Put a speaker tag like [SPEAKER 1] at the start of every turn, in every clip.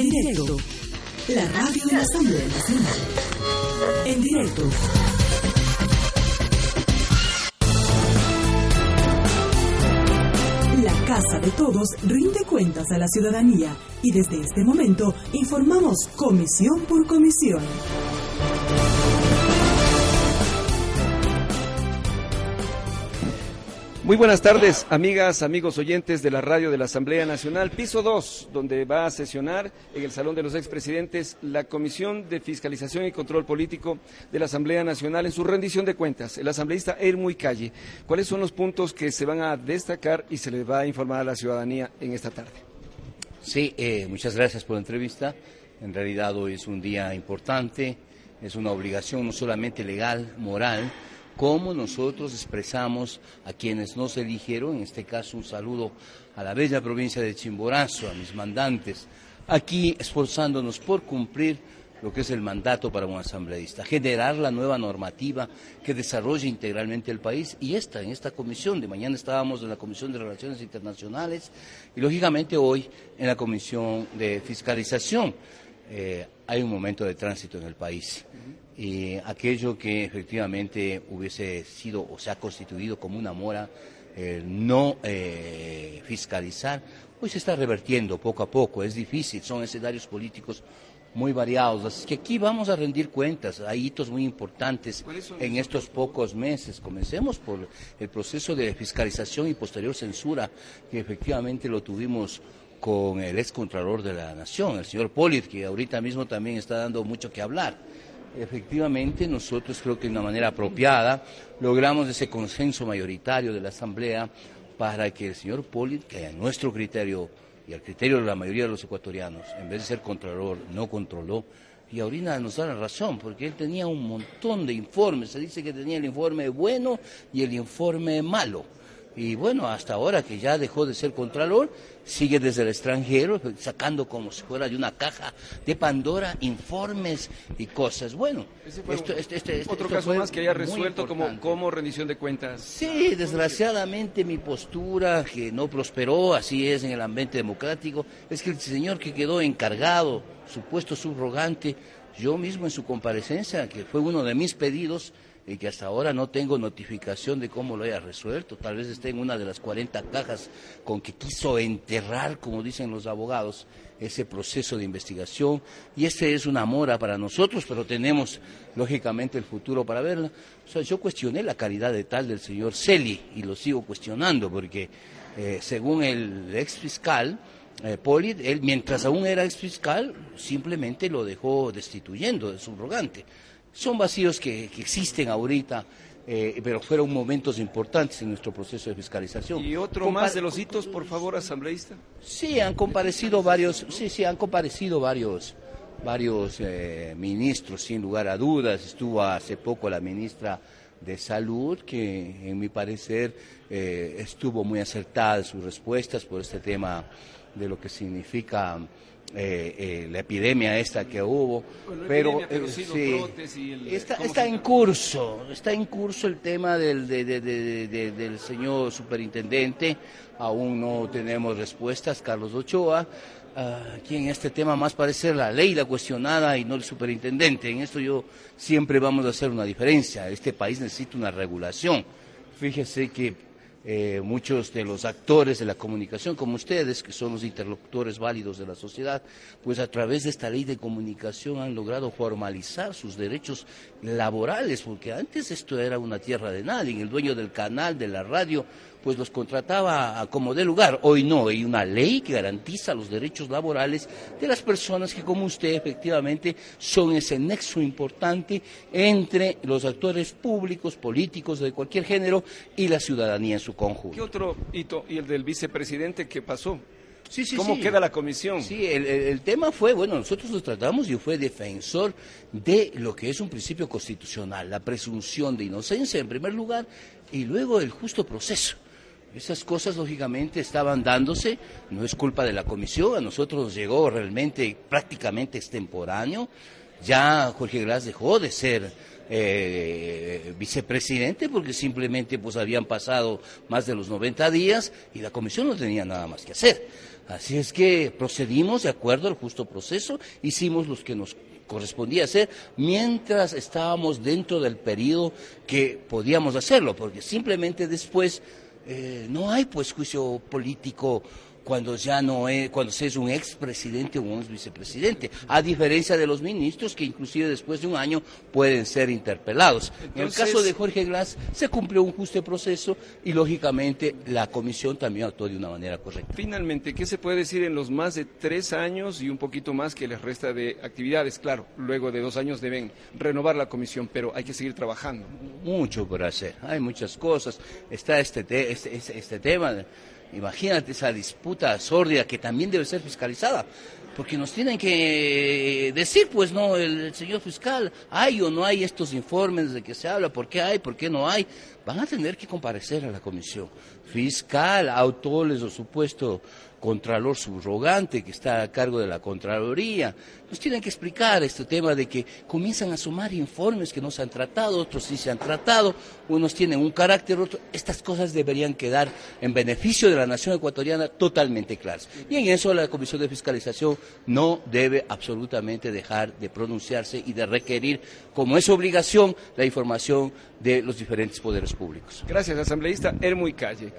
[SPEAKER 1] En directo. La radio de la Asamblea Nacional. En directo. La Casa de Todos rinde cuentas a la ciudadanía y desde este momento informamos comisión por comisión.
[SPEAKER 2] Muy buenas tardes, amigas, amigos oyentes de la radio de la Asamblea Nacional, piso 2, donde va a sesionar en el Salón de los Expresidentes la Comisión de Fiscalización y Control Político de la Asamblea Nacional en su rendición de cuentas. El asambleísta Ermuy Calle, ¿cuáles son los puntos que se van a destacar y se les va a informar a la ciudadanía en esta tarde?
[SPEAKER 3] Sí, eh, muchas gracias por la entrevista. En realidad hoy es un día importante, es una obligación no solamente legal, moral, cómo nosotros expresamos a quienes nos eligieron, en este caso un saludo a la bella provincia de Chimborazo, a mis mandantes, aquí esforzándonos por cumplir lo que es el mandato para un asambleísta, generar la nueva normativa que desarrolle integralmente el país y esta, en esta comisión, de mañana estábamos en la Comisión de Relaciones Internacionales y lógicamente hoy en la Comisión de Fiscalización. Eh, hay un momento de tránsito en el país. Y aquello que efectivamente hubiese sido o se ha constituido como una mora, no eh, fiscalizar, pues se está revertiendo poco a poco, es difícil, son escenarios políticos muy variados, así que aquí vamos a rendir cuentas, hay hitos muy importantes en estos pocos meses. Comencemos por el proceso de fiscalización y posterior censura, que efectivamente lo tuvimos con el ex contralor de la Nación, el señor Polit, que ahorita mismo también está dando mucho que hablar. Efectivamente nosotros creo que de una manera apropiada logramos ese consenso mayoritario de la Asamblea para que el señor Poli, que a nuestro criterio y al criterio de la mayoría de los ecuatorianos, en vez de ser contralor, no controló, y ahorita nos da la razón, porque él tenía un montón de informes, se dice que tenía el informe bueno y el informe malo y bueno, hasta ahora que ya dejó de ser contralor, sigue desde el extranjero sacando como si fuera de una caja de Pandora informes y cosas. Bueno,
[SPEAKER 2] esto, este, este, este, otro caso más que haya resuelto como, como rendición de cuentas.
[SPEAKER 3] Sí, desgraciadamente mi postura, que no prosperó, así es en el ambiente democrático, es que el señor que quedó encargado, supuesto subrogante, yo mismo en su comparecencia, que fue uno de mis pedidos, y que hasta ahora no tengo notificación de cómo lo haya resuelto. Tal vez esté en una de las 40 cajas con que quiso enterrar, como dicen los abogados, ese proceso de investigación. Y este es una mora para nosotros, pero tenemos lógicamente el futuro para verla. O sea, yo cuestioné la calidad de tal del señor Celi y lo sigo cuestionando porque eh, según el ex fiscal, eh, Poli, él mientras aún era ex fiscal, simplemente lo dejó destituyendo de subrogante. Son vacíos que, existen ahorita, eh, pero fueron momentos importantes en nuestro proceso de fiscalización.
[SPEAKER 2] ¿Y otro más de los hitos, por favor, asambleísta?
[SPEAKER 3] Sí, han comparecido varios, sí, sí, han comparecido varios, varios eh, ministros, sin lugar a dudas. Estuvo hace poco la ministra de Salud, que en mi parecer eh, estuvo muy acertada en sus respuestas por este tema de lo que significa eh, eh, la epidemia esta que hubo, pero, está, en curso, está en curso el tema del, del señor superintendente, aún no tenemos respuestas, Carlos Ochoa, aquí en este tema más parece la ley la cuestionada y no el superintendente, en esto yo siempre vamos a hacer una diferencia, este país necesita una regulación, fíjese que eh, muchos de los actores de la comunicación, como ustedes, que son los interlocutores válidos de la sociedad, pues a través de esta ley de comunicación han logrado formalizar sus derechos laborales, porque antes esto era una tierra de nadie, el dueño del canal, de la radio, pues los contrataba como de lugar. Hoy no, hay una ley que garantiza los derechos laborales de las personas que, como usted, efectivamente, son ese nexo importante entre los actores públicos, políticos de cualquier género y la ciudadanía en su conjunto.
[SPEAKER 2] ¿Qué otro hito? ¿Y el del vicepresidente qué pasó? Sí, sí, ¿Cómo queda la comisión?
[SPEAKER 3] Sí, el, tema fue, bueno, nosotros lo tratamos, yo fui defensor de lo que es un principio constitucional, la presunción de inocencia en primer lugar y luego el justo proceso. Esas cosas, lógicamente, estaban dándose, no es culpa de la comisión, a nosotros nos llegó realmente prácticamente extemporáneo. Ya Jorge Glass dejó de ser eh, vicepresidente porque simplemente pues habían pasado más de los 90 días y la comisión no tenía nada más que hacer. Así es que procedimos de acuerdo al justo proceso, hicimos los que nos correspondía hacer mientras estábamos dentro del periodo que podíamos hacerlo, porque simplemente después eh, no hay pues político cuando ya no es, cuando se es un expresidente o un vicepresidente, a diferencia de los ministros que inclusive después de un año pueden ser interpelados. en el caso de Jorge Glass se cumplió un justo proceso y lógicamente la comisión también actuó de una manera correcta.
[SPEAKER 2] Finalmente, ¿qué se puede decir en los más de tres años y un poquito más que les resta de actividades? Claro, luego de dos años deben renovar la comisión, pero hay que seguir trabajando.
[SPEAKER 3] Mucho por hacer, hay muchas cosas. Está este, este, este, este tema. De Imagínate esa disputa sórdida que también debe ser fiscalizada, porque nos tienen que decir, pues no, el, señor fiscal, hay o no hay estos informes de que se habla, por qué hay, por qué no hay, van a tener que comparecer a la comisión fiscal, autores o supuesto contralor subrogante que está a cargo de la Contraloría. Nos tienen que explicar este tema de que comienzan a sumar informes que no se han tratado, otros sí se han tratado, unos tienen un carácter, otros. Estas cosas deberían quedar en beneficio de la nación ecuatoriana totalmente claras. Y en eso la Comisión de Fiscalización no debe absolutamente dejar de pronunciarse y de requerir, como es obligación, la información de los diferentes poderes públicos.
[SPEAKER 2] Gracias, asambleísta Hermuy Calle.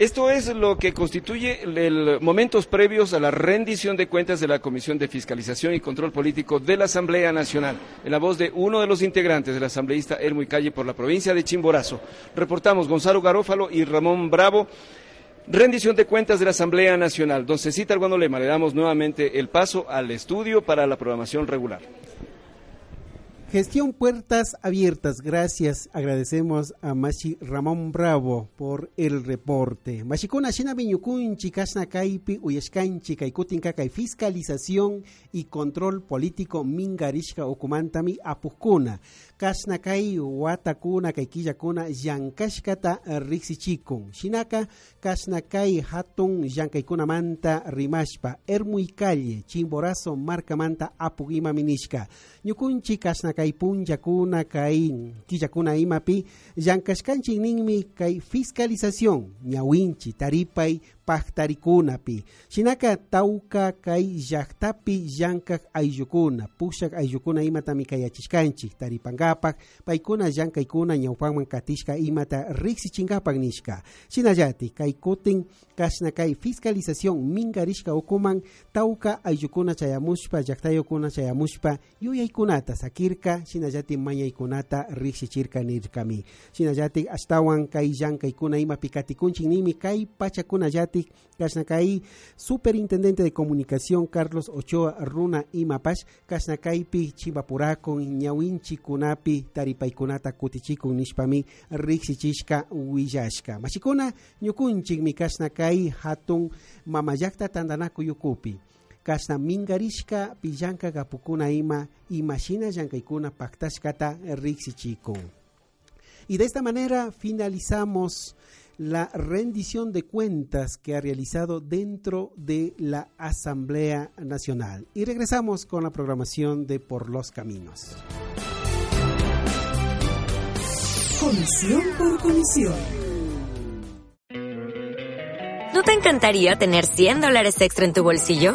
[SPEAKER 2] Esto es lo que constituye los momentos previos a la rendición de cuentas de la Comisión de Fiscalización y Control Político de la Asamblea Nacional, en la voz de uno de los integrantes del asambleísta Elmo Calle por la provincia de Chimborazo. Reportamos Gonzalo Garófalo y Ramón Bravo. Rendición de cuentas de la Asamblea Nacional. Don Cecita Lema, le damos nuevamente el paso al estudio para la programación regular.
[SPEAKER 4] Gestión Puertas Abiertas, gracias. Agradecemos a Machi Ramón Bravo por el reporte. Machicona Shina Biñucunchi, Kasna Kaipi, Kai Fiscalización y Control Político Mingarishka Okumantami Apukuna. Kasna Kai Watakuna, Kaikillakuna, Yankashkata Rixichikun. Shinaka, Kasna Kai Hatun, Yankaikuna Manta Rimashpa, Ermui Calle, Chimborazo, Marca Manta Apugima Minishka. Ñukunchi Kasna kay punchakuna kay killakuna imapi llankashkanchik ninmi kay fiscalización ñawinchi taripay paqtarikunapi shinaka tawka kay llaqtapi llankak ayllukuna pushak ayllukuna imatami kayachishkanchik taripankapak paykuna llankaykuna ñawpanman katishka imata riksichinkapak nishka. Shinallati kay kutin kashna kay fiscalización mingarishka ukuman tawka ayllukuna chayamushpa llaqtayukuna chayamushpa yuyaykunata sakirka chirka shinallati mañaykunata riqsichirka nirkami shinallati astawan kay llank'aykuna ima pikatikunchik nimi kay pachakunallatik kashna kay superintendente de comunicación Carlos Ochoa Runa imapash kashna kaypi chimpapurakun ñawinchikunapi taripaykunata kutichikun nishpami riqsichishka willashka mashikuna ñukunchikmi kashna kay hatun mamayakta tandanaku yukupi kasna mingarishka pillanka gapukuna ima imashina llank'aykuna paktashkata riksichikun. Y de esta manera finalizamos la rendición de cuentas que ha realizado dentro de la Asamblea Nacional. Y regresamos con la programación de Por los Caminos.
[SPEAKER 1] Comisión por comisión.
[SPEAKER 5] ¿No te encantaría tener 100 dólares extra en tu bolsillo?